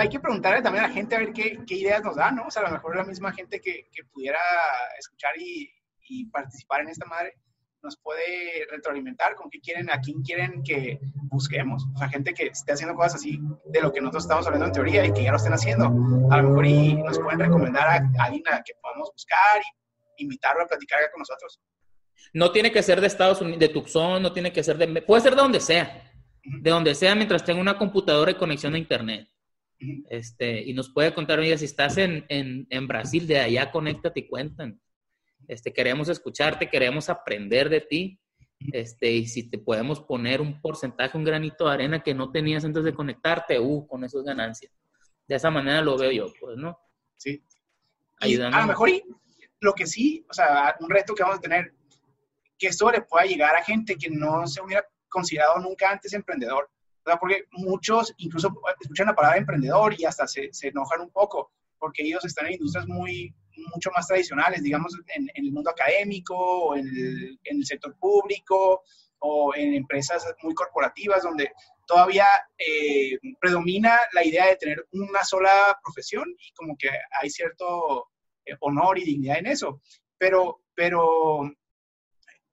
hay que preguntarle también a la gente a ver qué, qué, ideas nos da, ¿no? O sea, a lo mejor la misma gente que, que pudiera escuchar y, y, participar en esta madre nos puede retroalimentar con qué quieren, a quién quieren que busquemos. O sea, gente que esté haciendo cosas así de lo que nosotros estamos hablando en teoría y que ya lo estén haciendo. A lo mejor y nos pueden recomendar a, a alguien a que podamos buscar y invitarlo a platicar con nosotros. No tiene que ser de Estados Unidos, de Tucson, no tiene que ser de... Puede ser de donde sea. De donde sea mientras tenga una computadora y conexión a Internet. Este, y nos puede contar, oye, si estás en, en, en, Brasil, de allá, conéctate y cuentan. Este, queremos escucharte, queremos aprender de ti. Este, y si te podemos poner un porcentaje, un granito de arena que no tenías antes de conectarte, uh, con eso es ganancia. De esa manera lo veo yo, pues, ¿no? Sí. Ayudando. A lo mejor, lo que sí, o sea, un reto que vamos a tener, que esto le pueda llegar a gente que no se hubiera considerado nunca antes emprendedor. Sea, porque muchos incluso escuchan la palabra emprendedor y hasta se, se enojan un poco, porque ellos están en industrias muy, mucho más tradicionales, digamos, en, en el mundo académico o en el, en el, sector público o en empresas muy corporativas donde todavía eh, predomina la idea de tener una sola profesión y como que hay cierto eh, honor y dignidad en eso. Pero, pero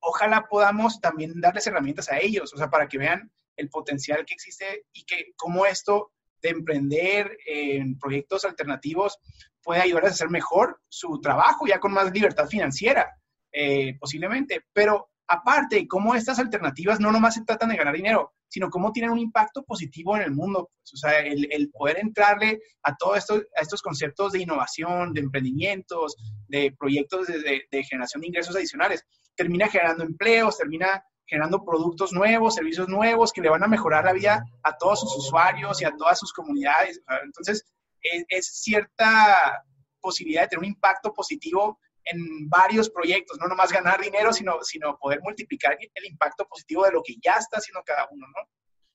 ojalá podamos también darles herramientas a ellos, o sea, para que vean el potencial que existe y que cómo esto de emprender en proyectos alternativos puede ayudarles a hacer mejor su trabajo, ya con más libertad financiera, eh, posiblemente. Pero aparte, cómo estas alternativas no nomás se tratan de ganar dinero, sino cómo tienen un impacto positivo en el mundo. Pues, o sea, el, poder entrarle a todos esto, a estos conceptos de innovación, de emprendimientos, de proyectos de generación de ingresos adicionales, termina generando empleos, termina generando productos nuevos, servicios nuevos que le van a mejorar la vida a todos sus usuarios y a todas sus comunidades. Entonces, es, es, cierta posibilidad de tener un impacto positivo en varios proyectos, no nomás ganar dinero, sino, sino poder multiplicar el impacto positivo de lo que ya está haciendo cada uno, ¿no?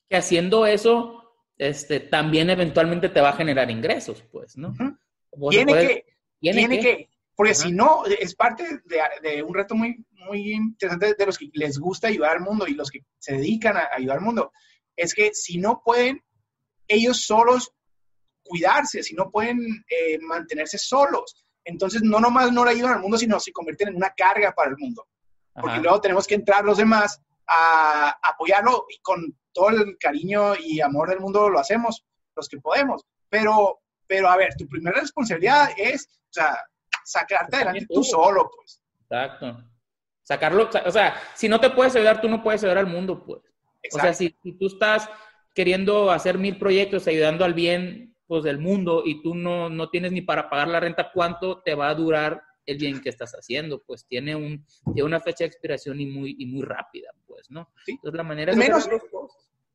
Que haciendo eso, este, también eventualmente te va a generar ingresos, pues, ¿no? Tiene puedes, que, tiene, tiene que, que porque si no, es parte de, de, un reto muy, muy interesante de los que les gusta ayudar al mundo y los que se dedican a ayudar al mundo. Es que si no pueden ellos solos cuidarse, si no pueden eh, mantenerse solos, entonces no nomás no le ayudan al mundo, sino se convierten en una carga para el mundo. Porque Ajá. luego tenemos que entrar los demás a, a apoyarlo y con todo el cariño y amor del mundo lo hacemos, los que podemos. Pero, pero a ver, tu primera responsabilidad es, o sea, sacarte adelante tú solo, pues. Exacto. Sacarlo, o sea, si no te puedes ayudar, tú no puedes ayudar al mundo, pues. Exacto. O sea, si, si, tú estás queriendo hacer mil proyectos, ayudando al bien pues, del mundo y tú no, no tienes ni para pagar la renta, ¿cuánto te va a durar el bien que estás haciendo? Pues tiene, un, tiene una fecha de expiración y muy, y muy rápida, pues, ¿no? Sí. Entonces, la manera al menos,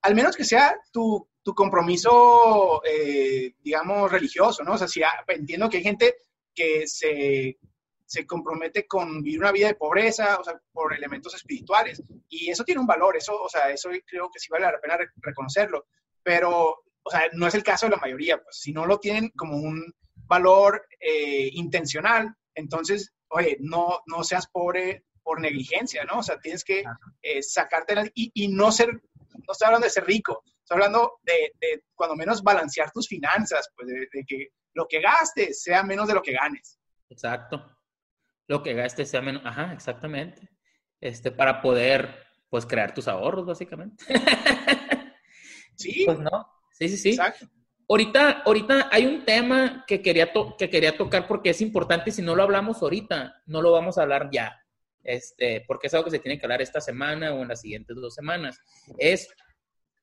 al menos que sea tu, tu compromiso, eh, digamos, religioso, ¿no? O sea, si entiendo que hay gente que se, se, compromete con vivir una vida de pobreza, o sea, por elementos espirituales. Y eso tiene un valor, eso, o sea, eso creo que sí vale la pena reconocerlo. Pero, o sea, no es el caso de la mayoría, pues si no lo tienen como un valor eh, intencional, entonces, oye, no, no seas pobre por negligencia, ¿no? O sea, tienes que eh, sacarte la, y, y, no ser, no estoy hablando de ser rico, estoy hablando de, de cuando menos balancear tus finanzas, pues de, de que lo que gastes sea menos de lo que ganes. Exacto. Lo que gastes sea menos, ajá, exactamente. Este, para poder, pues, crear tus ahorros, básicamente. sí. Pues no. Sí, sí, sí. Exacto. Ahorita, ahorita hay un tema que quería, que quería tocar porque es importante. Si no lo hablamos ahorita, no lo vamos a hablar ya. Este, porque es algo que se tiene que hablar esta semana o en las siguientes dos semanas. Es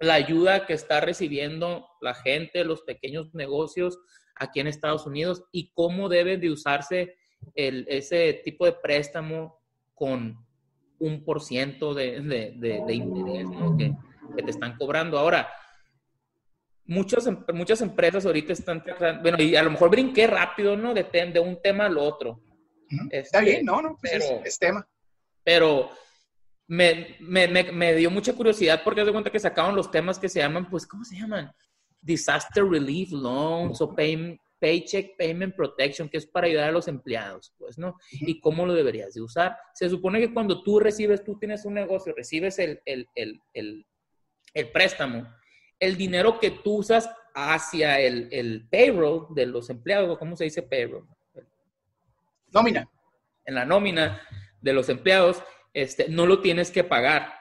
la ayuda que está recibiendo la gente, los pequeños negocios aquí en Estados Unidos y cómo debe de usarse el, ese tipo de préstamo con un por ciento de, de, de, de interés ¿no? que, que, te están cobrando. Ahora, muchas, muchas empresas ahorita están, bueno, y a lo mejor brinqué rápido, ¿no? De, de un tema al otro. -huh. este, Está bien, no, no, pues pero, es, es, tema. Pero me, me, me, me, dio mucha curiosidad porque de cuenta que sacaban los temas que se llaman, pues, ¿cómo se llaman? Disaster Relief Loans o pay, Paycheck Payment Protection, que es para ayudar a los empleados, pues, ¿no? Y cómo lo deberías de usar. Se supone que cuando tú recibes, tú tienes un negocio, recibes el, el, el, el, el préstamo, el dinero que tú usas hacia el, el payroll de los empleados, ¿cómo se dice payroll? Nómina. En la nómina de los empleados, este, no lo tienes que pagar.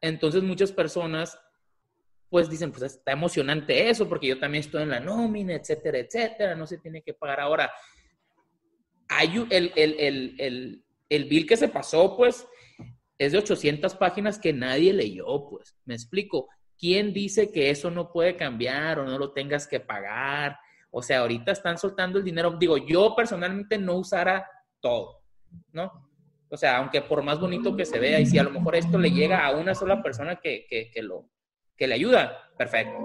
Entonces muchas personas pues dicen, pues está emocionante eso, porque yo también estoy en la nómina, etcétera, etcétera, no se tiene que pagar ahora. Hay el, el, el bill que se pasó, pues, es de 800 páginas que nadie leyó, pues, me explico. ¿Quién dice que eso no puede cambiar o no lo tengas que pagar? O sea, ahorita están soltando el dinero. Digo, yo personalmente no usara todo, ¿no? O sea, aunque por más bonito que se vea, y si a lo mejor esto le llega a una sola persona que, que, lo, que le ayuda, perfecto.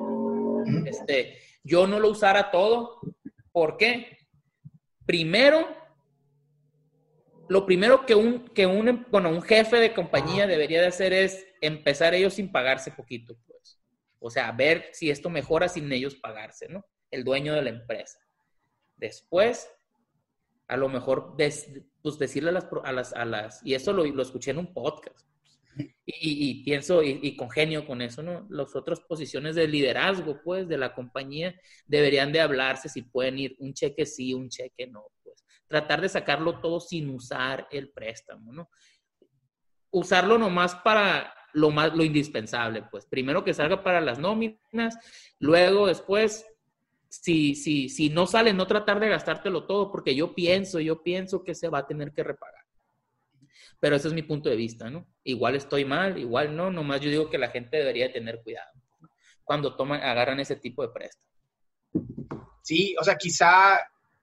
Este, yo no lo usara todo. ¿Por qué? Primero, lo primero que un, que un, bueno, un jefe de compañía debería de hacer es empezar ellos sin pagarse poquito, pues. O sea, ver si esto mejora sin ellos pagarse, ¿no? El dueño de la empresa. Después, a lo mejor, pues decirle a las, a las, a las, y eso lo, lo escuché en un podcast, y, pienso y, y, congenio con eso, ¿no? Las otras posiciones de liderazgo, pues, de la compañía deberían de hablarse si pueden ir un cheque sí, un cheque no tratar de sacarlo todo sin usar el préstamo, ¿no? Usarlo nomás para lo más lo indispensable, pues primero que salga para las nóminas, luego después si si si no sale no tratar de gastártelo todo porque yo pienso, yo pienso que se va a tener que repagar. Pero ese es mi punto de vista, ¿no? Igual estoy mal, igual no, nomás yo digo que la gente debería tener cuidado cuando toman agarran ese tipo de préstamo. Sí, o sea, quizá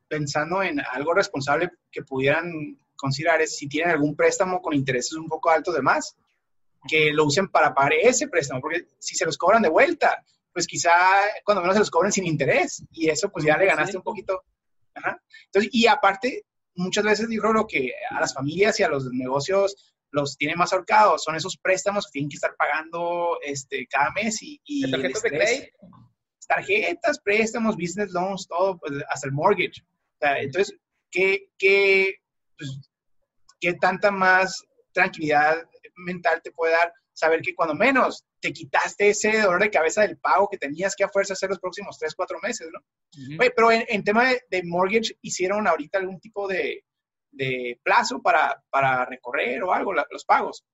pensando en algo responsable que pudieran considerar es si tienen algún préstamo con intereses un poco altos de más, que lo usen para pagar ese préstamo, porque si se los cobran de vuelta, pues quizá cuando menos se los cobren sin interés y eso pues ya le ganaste un poquito. Entonces, y aparte, muchas veces digo lo que a las familias y a los negocios los tiene más ahorcados, son esos préstamos que tienen que estar pagando este, cada mes y... y tarjetas de crédito? Tarjetas, préstamos, business loans, todo, pues, hasta el mortgage. Entonces, ¿qué, qué, pues, ¿qué tanta más tranquilidad mental te puede dar saber que cuando menos te quitaste ese dolor de cabeza del pago que tenías que a fuerza hacer los próximos tres, cuatro meses, ¿no? Oye, pero en, tema de, mortgage, ¿hicieron ahorita algún tipo de, de plazo para, para, recorrer o algo, los pagos?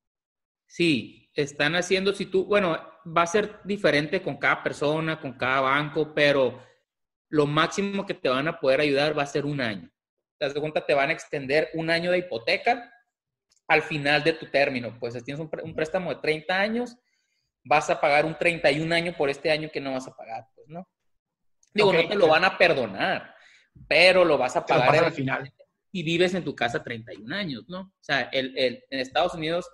Sí, están haciendo, si tú, bueno, va a ser diferente con cada persona, con cada banco, pero lo máximo que te van a poder ayudar va a ser un año. Te das cuenta, te van a extender un año de hipoteca al final de tu término. Pues tienes un, préstamo de 30 años, vas a pagar un 31 año por este año que no vas a pagar, pues, ¿no? Digo, no te lo van a perdonar, pero lo vas a pagar al final. Y vives en tu casa 31 años, ¿no? O sea, el, el, en Estados Unidos,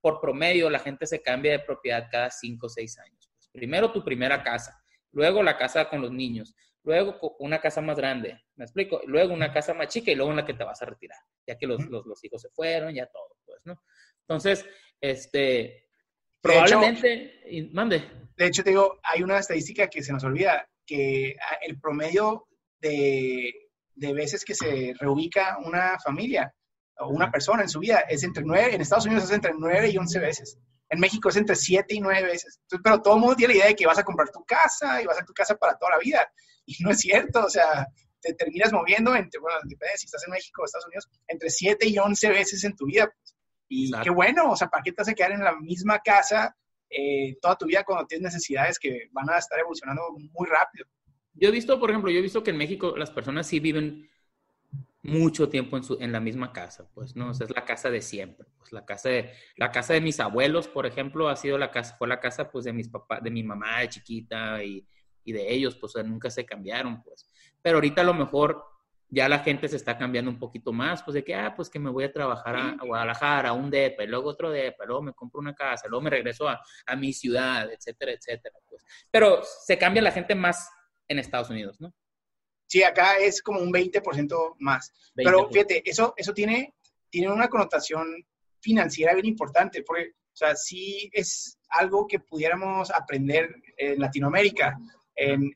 por promedio, la gente se cambia de propiedad cada 5 o 6 años. Pues, primero tu primera casa, luego la casa con los niños, luego una casa más grande, ¿me explico? Luego una casa más chica y luego en la que te vas a retirar, ya que los, hijos se fueron, ya todo, pues, ¿no? Entonces, este, probablemente, mande. De hecho, te digo, hay una estadística que se nos olvida, que ah, el promedio de, veces que se reubica una familia o una persona en su vida es entre nueve, en Estados Unidos es entre nueve y once veces. En México es entre siete y nueve veces. pero todo el mundo tiene la idea de que vas a comprar tu casa y vas a tu casa para toda la vida. Y no es cierto, o sea, te terminas moviendo entre, bueno, depende si estás en México o Estados Unidos, entre 7 y 11 veces en tu vida. Y qué bueno, o sea, ¿para qué te a quedar en la misma casa eh, toda tu vida cuando tienes necesidades que van a estar evolucionando muy rápido? Yo he visto, por ejemplo, yo he visto que en México las personas sí viven mucho tiempo en, su, en la misma casa, pues, ¿no? O sea, es la casa de siempre, pues, la casa de, la casa de mis abuelos, por ejemplo, ha sido la casa, fue la casa, pues, de mis papás, de mi mamá de chiquita y y de ellos, pues nunca se cambiaron, pues. Pero ahorita a lo mejor ya la gente se está cambiando un poquito más, pues de que, ah, pues que me voy a trabajar a, Guadalajara, a un DEPA, y luego otro DEPA, luego me compro una casa, luego me regreso a, a mi ciudad, etcétera, etcétera. Pues. Pero se cambia la gente más en Estados Unidos, ¿no? Sí, acá es como un 20% más. Pero fíjate, eso, eso tiene, tiene una connotación financiera bien importante, porque, o sea, sí es algo que pudiéramos aprender en Latinoamérica en,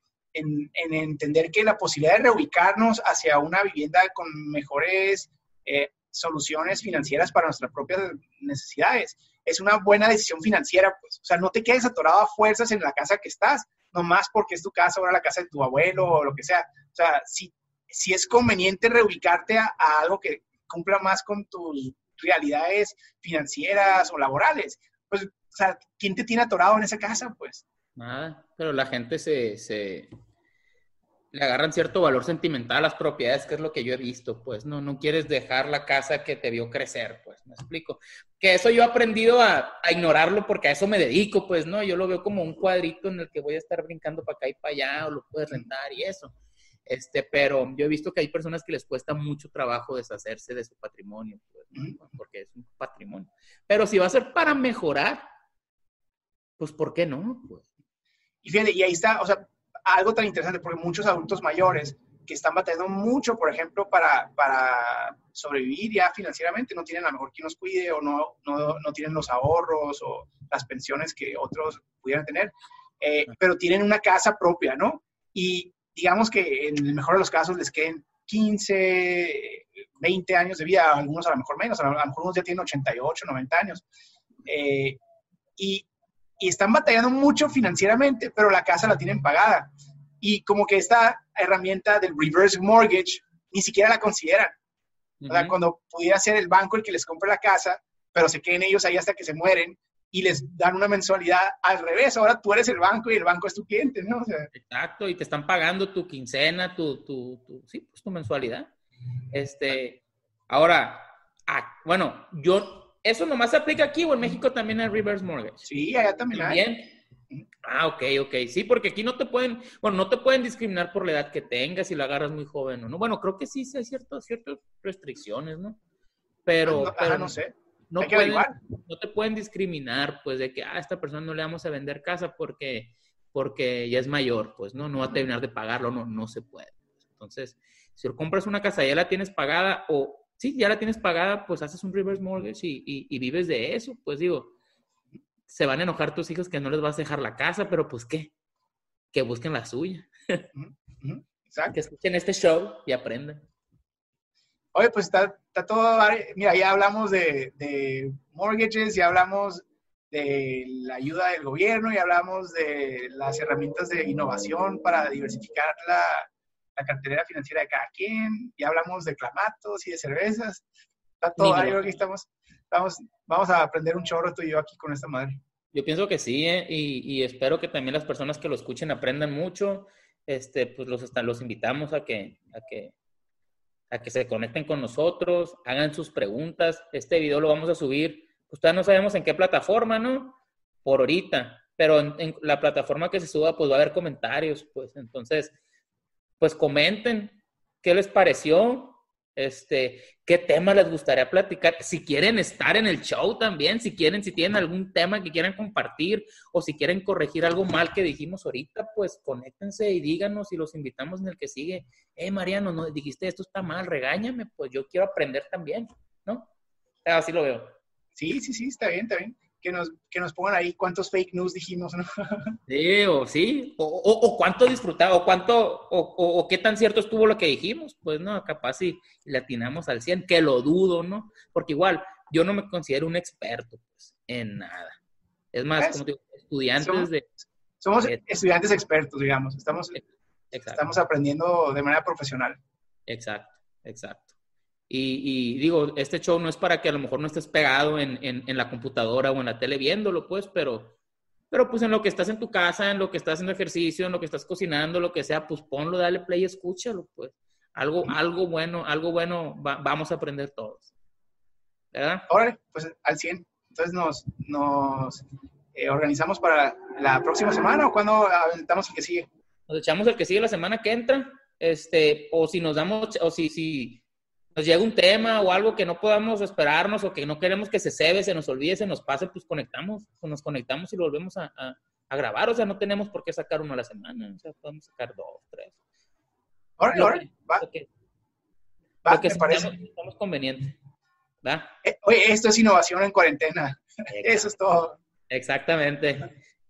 entender que la posibilidad de reubicarnos hacia una vivienda con mejores eh, soluciones financieras para nuestras propias necesidades es una buena decisión financiera, pues. O sea, no te quedes atorado a fuerzas en la casa que estás, nomás porque es tu casa, ahora la casa de tu abuelo o lo que sea. O sea, si, si es conveniente reubicarte a, algo que cumpla más con tus realidades financieras o laborales, pues, o sea, ¿quién te tiene atorado en esa casa? Pues. Nada, pero la gente se, se, le agarran cierto valor sentimental a las propiedades, que es lo que yo he visto, pues, no, no quieres dejar la casa que te vio crecer, pues, me explico. Que eso yo he aprendido a, ignorarlo porque a eso me dedico, pues, ¿no? Yo lo veo como un cuadrito en el que voy a estar brincando para acá y para allá, o lo puedes rentar y eso. Este, pero yo he visto que hay personas que les cuesta mucho trabajo deshacerse de su patrimonio, pues, porque es un patrimonio. Pero si va a ser para mejorar, pues, ¿por qué no? Pues. Y fíjate, y ahí está, o sea, algo tan interesante, porque muchos adultos mayores que están batallando mucho, por ejemplo, para, para sobrevivir ya financieramente, no tienen a lo mejor quien los cuide o no, no, no tienen los ahorros o las pensiones que otros pudieran tener, eh, pero tienen una casa propia, ¿no? Y digamos que en el mejor de los casos les queden 15, 20 años de vida, algunos a lo mejor menos, a lo mejor unos ya tienen 88, 90 años. Eh, y, y están batallando mucho financieramente, pero la casa la tienen pagada. Y como que esta herramienta del reverse mortgage ni siquiera la consideran. O sea, cuando pudiera ser el banco el que les compre la casa, pero se queden ellos ahí hasta que se mueren y les dan una mensualidad al revés. Ahora tú eres el banco y el banco es tu cliente, ¿no? Exacto, y te están pagando tu quincena, tu, tu, tu, sí, pues tu mensualidad. Este, ahora, ah, bueno, yo ¿Eso nomás se aplica aquí o en México también hay reverse mortgage? Sí, allá también, hay. Ah, ok, ok. Sí, porque aquí no te pueden, bueno, no te pueden discriminar por la edad que tengas si la agarras muy joven o no. Bueno, creo que sí, sí hay ciertas, ciertas restricciones, ¿no? Pero, ah, no, no sé. No, pueden, no te pueden discriminar, pues, de que, ah, a esta persona no le vamos a vender casa porque, porque ya es mayor, pues, ¿no? No va a terminar de pagarlo, no, no se puede. Entonces, si compras una casa y ya la tienes pagada o sí, ya la tienes pagada, pues haces un reverse mortgage y, vives de eso. Pues digo, se van a enojar tus hijos que no les vas a dejar la casa, pero pues qué, que busquen la suya. Exacto. Que escuchen este show y aprendan. Oye, pues está, todo, mira, ya hablamos de, de, mortgages, ya hablamos de la ayuda del gobierno, ya hablamos de las herramientas de innovación para diversificar la, la cartera financiera de cada quien, y hablamos de clamatos y de cervezas. Está todo ahí, aquí estamos, vamos, vamos a aprender un chorro tú y yo aquí con esta madre. Yo pienso que sí, ¿eh? y, espero que también las personas que lo escuchen aprendan mucho. Este, pues los, los invitamos a que, a que, a que se conecten con nosotros, hagan sus preguntas. Este video lo vamos a subir, todavía no sabemos en qué plataforma, ¿no? Por ahorita, pero en, en la plataforma que se suba, pues va a haber comentarios, pues entonces pues comenten qué les pareció, este, qué tema les gustaría platicar, si quieren estar en el show también, si quieren, si tienen algún tema que quieran compartir o si quieren corregir algo mal que dijimos ahorita, pues conéctense y díganos y los invitamos en el que sigue. Eh, Mariano, no dijiste esto está mal, regáñame, pues yo quiero aprender también, ¿no? Así lo veo. Sí, sí, sí, está bien, está bien que nos, que nos pongan ahí cuántos fake news dijimos, ¿no? Sí, o sí, o, o, cuánto disfrutaba, o cuánto, o, o, qué tan cierto estuvo lo que dijimos, pues no, capaz si le atinamos al 100, que lo dudo, ¿no? Porque igual, yo no me considero un experto, pues, en nada. Es más, como digo, estudiantes de... Somos estudiantes expertos, digamos, estamos, estamos aprendiendo de manera profesional. Exacto, exacto. Y, digo, este show no es para que a lo mejor no estés pegado en, en, la computadora o en la tele viéndolo, pues, pero, pero pues en lo que estás en tu casa, en lo que estás haciendo ejercicio, en lo que estás cocinando, lo que sea, pues ponlo, dale play y escúchalo, pues. Algo, algo bueno, algo bueno vamos a aprender todos. ¿Verdad? Ahora, pues al 100. Entonces nos, nos eh, organizamos para la próxima semana o cuando aventamos el que sigue. Nos echamos el que sigue la semana que entra, este, o si nos damos, o si, si, nos llega un tema o algo que no podamos esperarnos o que no queremos que se cebe, se nos olvide, se nos pase, pues conectamos, pues nos conectamos y lo volvemos a, a, grabar. O sea, no tenemos por qué sacar uno a la semana. O sea, podemos sacar dos, tres. Ahora, ahora, va. Lo que, va, parece. Estamos conveniente. ¿Va? Eh, oye, esto es innovación en cuarentena. Eso es todo. Exactamente.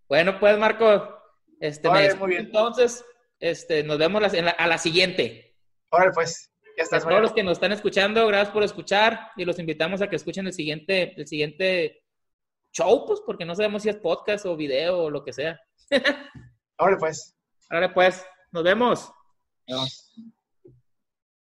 Bueno, pues, Marco, este, muy bien. entonces, este, nos vemos a la siguiente. Ahora, pues. A todos los que nos están escuchando, gracias por escuchar y los invitamos a que escuchen el siguiente, el siguiente show, pues porque no sabemos si es podcast o video o lo que sea. Ahora pues. Ahora pues, nos vemos. Nos vemos.